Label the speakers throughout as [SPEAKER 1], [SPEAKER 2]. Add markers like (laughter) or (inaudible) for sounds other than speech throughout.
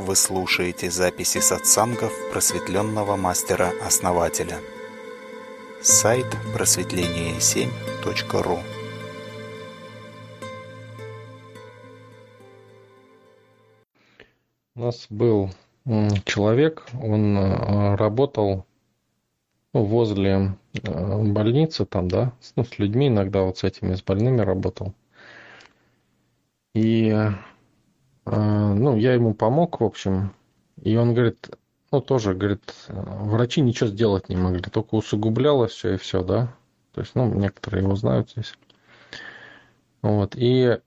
[SPEAKER 1] Вы слушаете записи сатсангов просветленного мастера-основателя. Сайт просветление7.ру
[SPEAKER 2] У нас был человек, он э, работал ну, возле э, больницы там, да, ну, с людьми иногда вот с этими, с больными работал. И, э, ну, я ему помог, в общем, и он говорит, ну, тоже, говорит, врачи ничего сделать не могли, только усугублялось все и все, да. То есть, ну, некоторые его знают здесь. Вот, и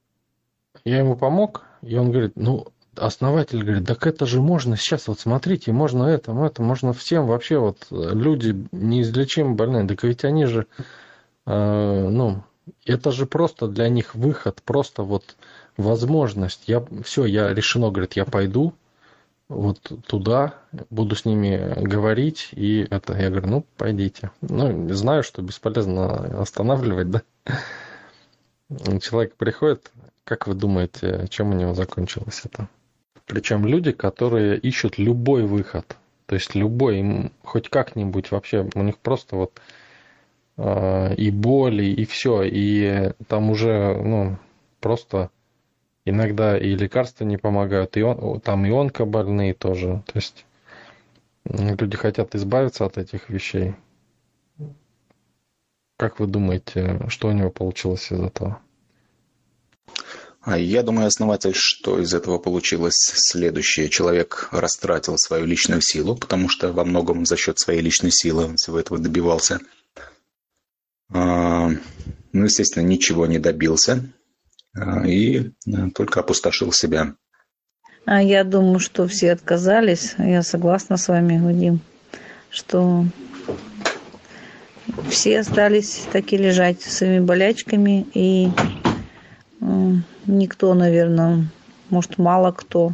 [SPEAKER 2] я ему помог, и он говорит, ну, основатель говорит, так это же можно сейчас, вот смотрите, можно это, это, можно всем вообще, вот люди неизлечимо больные, так ведь они же, э, ну, это же просто для них выход, просто вот возможность. Я, все, я решено, говорит, я пойду вот туда, буду с ними говорить, и это, я говорю, ну, пойдите. Ну, знаю, что бесполезно останавливать, да. Человек приходит, как вы думаете, чем у него закончилось это? Причем люди, которые ищут любой выход. То есть любой, хоть как-нибудь вообще, у них просто вот и боли, и все. И там уже, ну, просто иногда и лекарства не помогают, и он, там и онкобольные тоже. То есть люди хотят избавиться от этих вещей. Как вы думаете, что у него получилось из этого?
[SPEAKER 3] А я думаю, основатель, что из этого получилось следующее. Человек растратил свою личную силу, потому что во многом за счет своей личной силы он всего этого добивался. А, ну, естественно, ничего не добился а, и только опустошил себя.
[SPEAKER 4] А я думаю, что все отказались. Я согласна с вами, Вадим, что все остались таки лежать своими болячками и никто, наверное, может, мало кто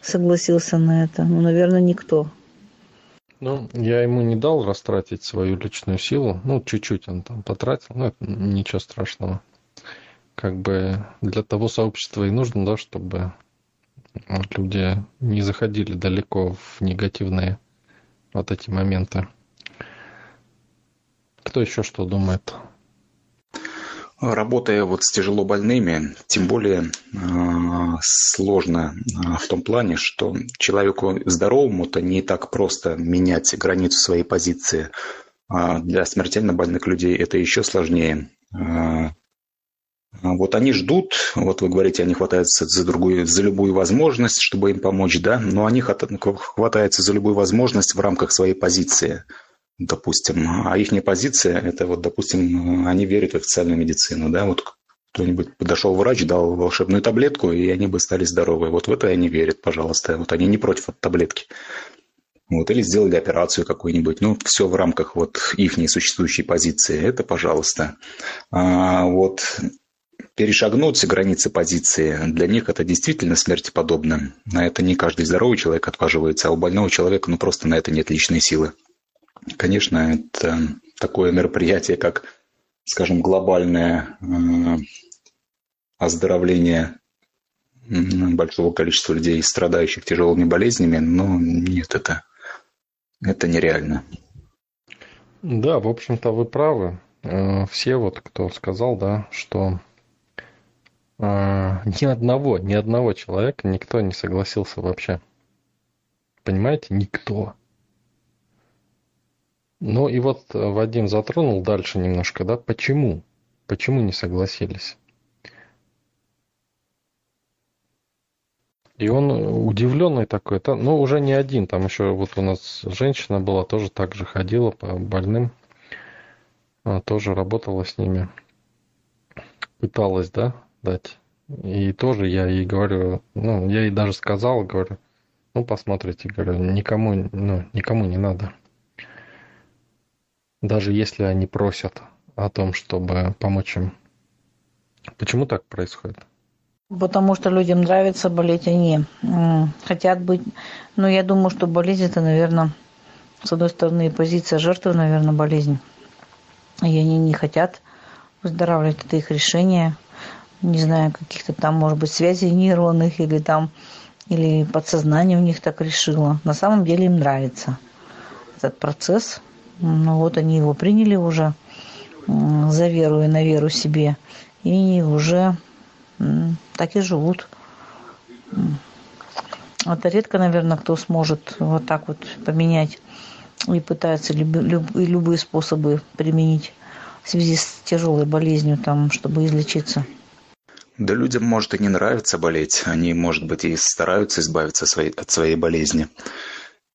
[SPEAKER 4] согласился на это. Ну, наверное, никто.
[SPEAKER 2] Ну, я ему не дал растратить свою личную силу. Ну, чуть-чуть он там потратил, но это ничего страшного. Как бы для того сообщества и нужно, да, чтобы люди не заходили далеко в негативные вот эти моменты. Кто еще что думает?
[SPEAKER 3] Работая вот с тяжело больными, тем более э, сложно э, в том плане, что человеку здоровому-то не так просто менять границу своей позиции. А для смертельно больных людей это еще сложнее. Э, вот они ждут, вот вы говорите, они хватаются за другую, за любую возможность, чтобы им помочь, да, но они хватаются за любую возможность в рамках своей позиции – допустим. А их позиция, это вот, допустим, они верят в официальную медицину, да, вот кто-нибудь подошел врач, дал волшебную таблетку, и они бы стали здоровы. Вот в это они верят, пожалуйста. Вот они не против от таблетки. Вот, или сделали операцию какую-нибудь. Ну, все в рамках вот их существующей позиции. Это пожалуйста. А вот перешагнуть границы позиции, для них это действительно смерти подобно. На это не каждый здоровый человек отваживается, а у больного человека ну просто на это нет личной силы. Конечно, это такое мероприятие, как, скажем, глобальное э, оздоровление большого количества людей, страдающих тяжелыми болезнями, но нет, это, это нереально.
[SPEAKER 2] Да, в общем-то, вы правы. Э, все вот, кто сказал, да, что э, ни одного, ни одного человека никто не согласился вообще. Понимаете, никто. Ну и вот э, Вадим затронул дальше немножко, да, почему? Почему не согласились? И он удивленный такой, -то, ну уже не один, там еще вот у нас женщина была, тоже так же ходила по больным, тоже работала с ними, пыталась, да, дать. И тоже я ей говорю, ну, я ей даже сказал, говорю, ну, посмотрите, говорю, никому, ну, никому не надо даже если они просят о том, чтобы помочь им. Почему так происходит?
[SPEAKER 4] Потому что людям нравится болеть, они хотят быть. Но я думаю, что болезнь это, наверное, с одной стороны, позиция жертвы, наверное, болезнь. И они не хотят выздоравливать, это их решение. Не знаю, каких-то там, может быть, связей нейронных или там или подсознание у них так решило. На самом деле им нравится этот процесс. Ну вот они его приняли уже за веру и на веру себе. И уже так и живут. Это редко, наверное, кто сможет вот так вот поменять и пытается люб, люб, любые способы применить в связи с тяжелой болезнью, там, чтобы излечиться.
[SPEAKER 3] Да людям может и не нравится болеть. Они, может быть, и стараются избавиться от своей болезни.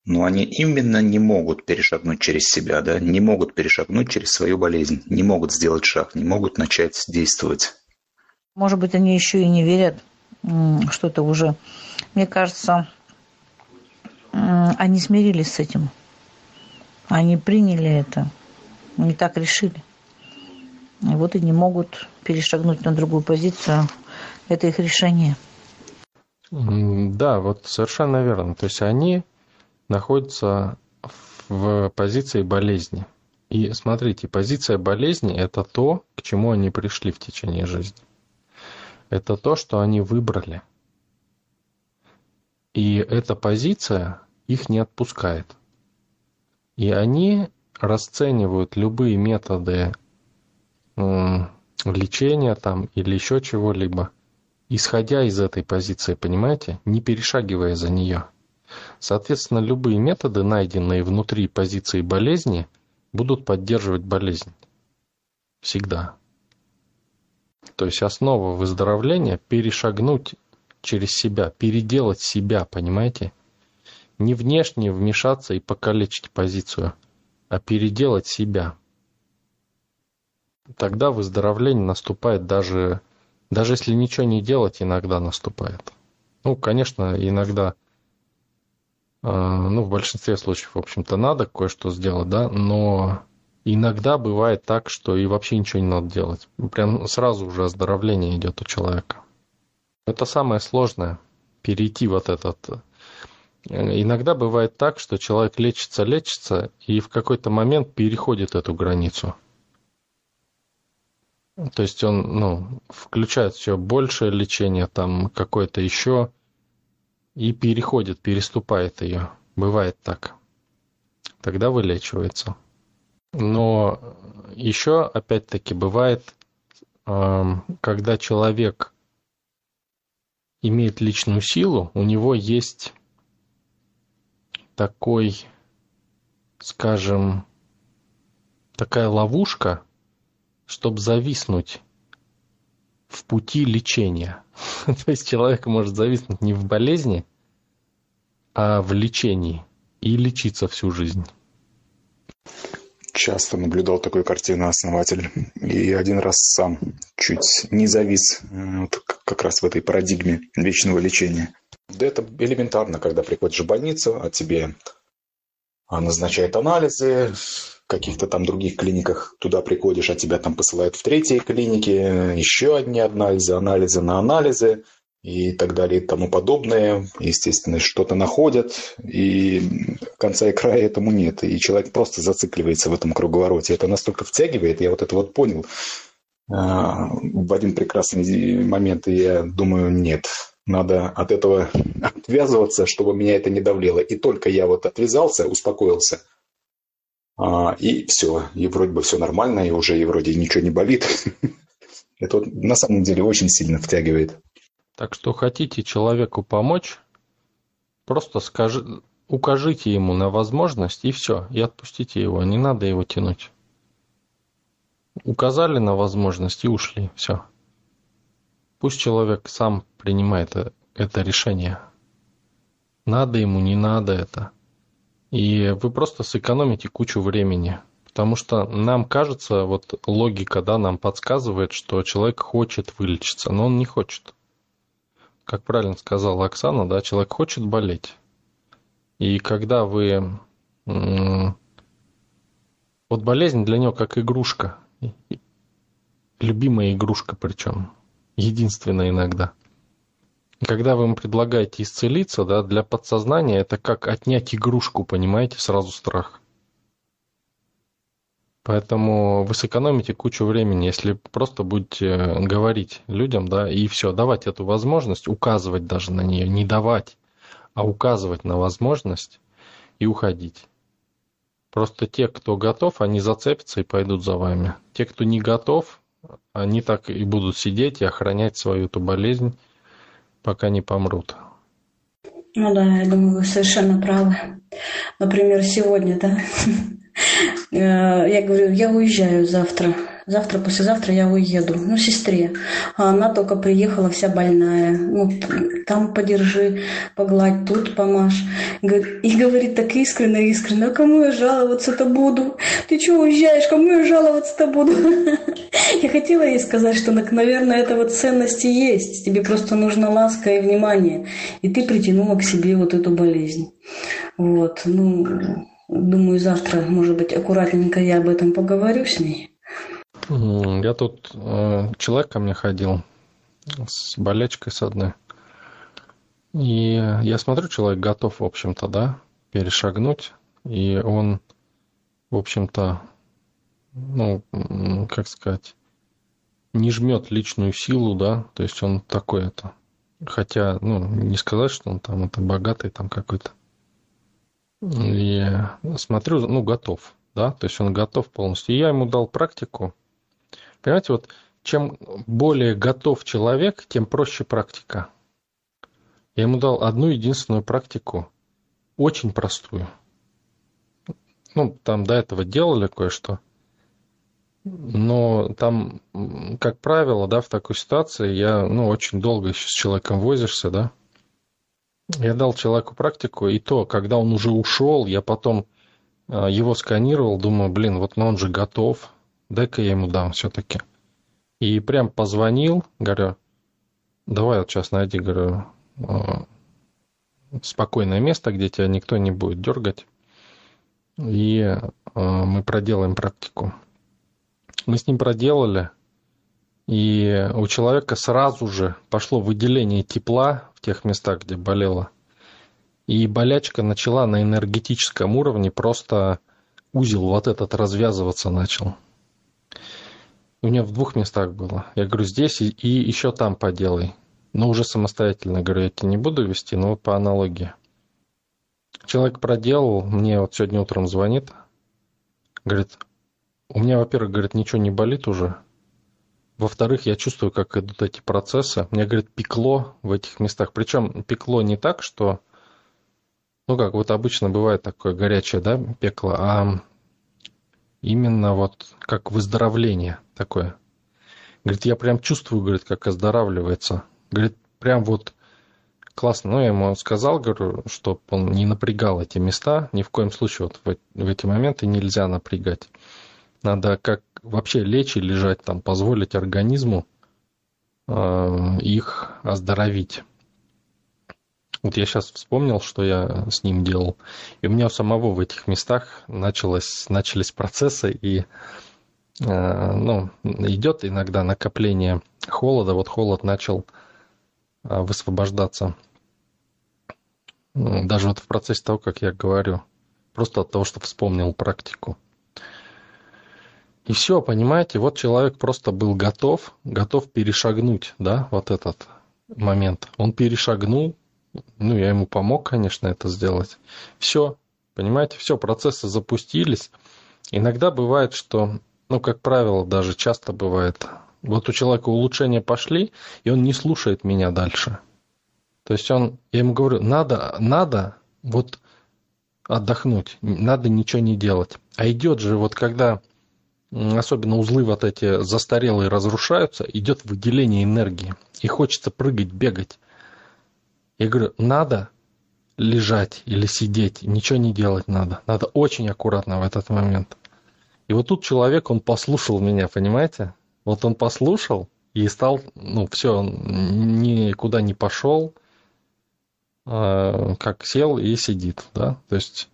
[SPEAKER 3] Но они именно не могут перешагнуть через себя, да, не могут перешагнуть через свою болезнь, не могут сделать шаг, не могут начать действовать.
[SPEAKER 4] Может быть, они еще и не верят, что это уже... Мне кажется, они смирились с этим. Они приняли это. Они так решили. И вот и не могут перешагнуть на другую позицию. Это их решение.
[SPEAKER 2] Да, вот совершенно верно. То есть они находятся в позиции болезни. И смотрите, позиция болезни – это то, к чему они пришли в течение жизни. Это то, что они выбрали. И эта позиция их не отпускает. И они расценивают любые методы лечения там или еще чего-либо, исходя из этой позиции, понимаете, не перешагивая за нее. Соответственно, любые методы, найденные внутри позиции болезни, будут поддерживать болезнь. Всегда. То есть основа выздоровления – перешагнуть через себя, переделать себя, понимаете? не внешне вмешаться и покалечить позицию, а переделать себя. Тогда выздоровление наступает даже, даже если ничего не делать, иногда наступает. Ну, конечно, иногда, ну, в большинстве случаев, в общем-то, надо кое-что сделать, да, но иногда бывает так, что и вообще ничего не надо делать. Прям сразу уже оздоровление идет у человека. Это самое сложное, перейти вот этот Иногда бывает так, что человек лечится, лечится, и в какой-то момент переходит эту границу. То есть он ну, включает все большее лечение, там какое-то еще, и переходит, переступает ее. Бывает так. Тогда вылечивается. Но еще, опять-таки, бывает, когда человек имеет личную силу, у него есть такой, скажем, такая ловушка, чтобы зависнуть в пути лечения. (laughs) То есть человек может зависнуть не в болезни, а в лечении и лечиться всю жизнь.
[SPEAKER 3] Часто наблюдал такую картину основатель. И один раз сам чуть не завис э, вот как раз в этой парадигме вечного лечения. Да это элементарно, когда приходишь в больницу, а тебе а, назначают анализы, каких-то там других клиниках туда приходишь, а тебя там посылают в третьей клинике, еще одни анализы, анализы на анализы и так далее и тому подобное. Естественно, что-то находят, и конца и края этому нет. И человек просто зацикливается в этом круговороте. Это настолько втягивает, я вот это вот понял а, в один прекрасный момент, и я думаю, нет, надо от этого отвязываться, чтобы меня это не давлело. И только я вот отвязался, успокоился, и все, и вроде бы все нормально, и уже и вроде ничего не болит. (laughs) Это на самом деле очень сильно втягивает.
[SPEAKER 2] Так что хотите человеку помочь, просто скажи, укажите ему на возможность и все, и отпустите его, не надо его тянуть. Указали на возможность и ушли, все. Пусть человек сам принимает э, это решение. Надо ему, не надо это. И вы просто сэкономите кучу времени. Потому что нам кажется, вот логика, да, нам подсказывает, что человек хочет вылечиться, но он не хочет. Как правильно сказала Оксана, да, человек хочет болеть. И когда вы... Вот болезнь для него как игрушка. Любимая игрушка причем. Единственная иногда. Когда вы ему предлагаете исцелиться, да, для подсознания это как отнять игрушку, понимаете, сразу страх. Поэтому вы сэкономите кучу времени, если просто будете говорить людям, да, и все, давать эту возможность, указывать даже на нее, не давать, а указывать на возможность и уходить. Просто те, кто готов, они зацепятся и пойдут за вами. Те, кто не готов, они так и будут сидеть и охранять свою эту болезнь, пока не помрут.
[SPEAKER 5] Ну да, я думаю, вы совершенно правы. Например, сегодня, да, (laughs) э, я говорю, я уезжаю завтра завтра, послезавтра я уеду. Ну, сестре. А она только приехала вся больная. Ну, там подержи, погладь, тут помажь. И говорит так искренне, искренне, а кому я жаловаться-то буду? Ты что уезжаешь, кому я жаловаться-то буду? (laughs) Я хотела ей сказать, что, наверное, это вот ценности есть. Тебе просто нужна ласка и внимание. И ты притянула к себе вот эту болезнь. Вот, ну, думаю, завтра, может быть, аккуратненько я об этом поговорю с ней.
[SPEAKER 2] Я тут э, человек ко мне ходил с болячкой с одной. И я смотрю, человек готов, в общем-то, да, перешагнуть. И он, в общем-то, ну, как сказать, не жмет личную силу, да, то есть он такой это. Хотя, ну, не сказать, что он там это богатый там какой-то. И смотрю, ну, готов, да, то есть он готов полностью. И я ему дал практику, Понимаете, вот чем более готов человек, тем проще практика. Я ему дал одну единственную практику, очень простую. Ну, там до этого делали кое-что. Но там, как правило, да, в такой ситуации я, ну, очень долго еще с человеком возишься, да. Я дал человеку практику, и то, когда он уже ушел, я потом а, его сканировал, думаю, блин, вот ну он же готов, дай-ка я ему дам все-таки. И прям позвонил, говорю, давай вот сейчас найди, говорю, а, спокойное место, где тебя никто не будет дергать. И а, мы проделаем практику. Мы с ним проделали, и у человека сразу же пошло выделение тепла в тех местах, где болело. И болячка начала на энергетическом уровне просто узел вот этот развязываться начал. У меня в двух местах было. Я говорю, здесь и, и еще там поделай. Но уже самостоятельно, говорю, я тебе не буду вести, но по аналогии. Человек проделал, мне вот сегодня утром звонит, говорит, у меня, во-первых, говорит, ничего не болит уже. Во-вторых, я чувствую, как идут эти процессы. Мне, говорит, пекло в этих местах. Причем пекло не так, что, ну как вот обычно бывает такое горячее, да, пекло, а именно вот как выздоровление такое. Говорит, я прям чувствую, говорит, как оздоравливается. Говорит, прям вот классно. Ну, я ему сказал, говорю, чтобы он не напрягал эти места. Ни в коем случае вот в, в эти моменты нельзя напрягать. Надо как вообще лечь и лежать там, позволить организму э, их оздоровить. Вот я сейчас вспомнил, что я с ним делал. И у меня у самого в этих местах началось, начались процессы, и э, ну, идет иногда накопление холода. Вот холод начал э, высвобождаться. Даже вот в процессе того, как я говорю. Просто от того, что вспомнил практику. И все, понимаете, вот человек просто был готов, готов перешагнуть, да, вот этот момент. Он перешагнул, ну, я ему помог, конечно, это сделать. Все, понимаете, все, процессы запустились. Иногда бывает, что, ну, как правило, даже часто бывает, вот у человека улучшения пошли, и он не слушает меня дальше. То есть он, я ему говорю, надо, надо вот отдохнуть, надо ничего не делать. А идет же вот когда особенно узлы вот эти застарелые разрушаются, идет выделение энергии. И хочется прыгать, бегать. Я говорю, надо лежать или сидеть, ничего не делать надо. Надо очень аккуратно в этот момент. И вот тут человек, он послушал меня, понимаете? Вот он послушал и стал, ну, все, он никуда не пошел, а, как сел и сидит, да, то есть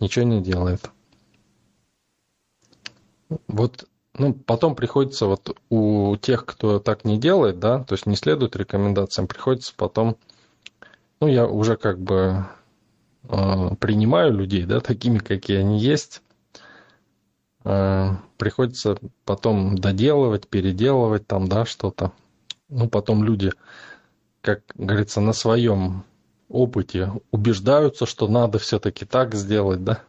[SPEAKER 2] ничего не делает. Вот, ну, потом приходится вот у тех, кто так не делает, да, то есть не следует рекомендациям, приходится потом ну, я уже как бы э, принимаю людей, да, (laughs) такими, какие они есть. Э, приходится потом доделывать, переделывать там, да, что-то. Ну, потом люди, как говорится, на своем опыте убеждаются, что надо все-таки так сделать, да?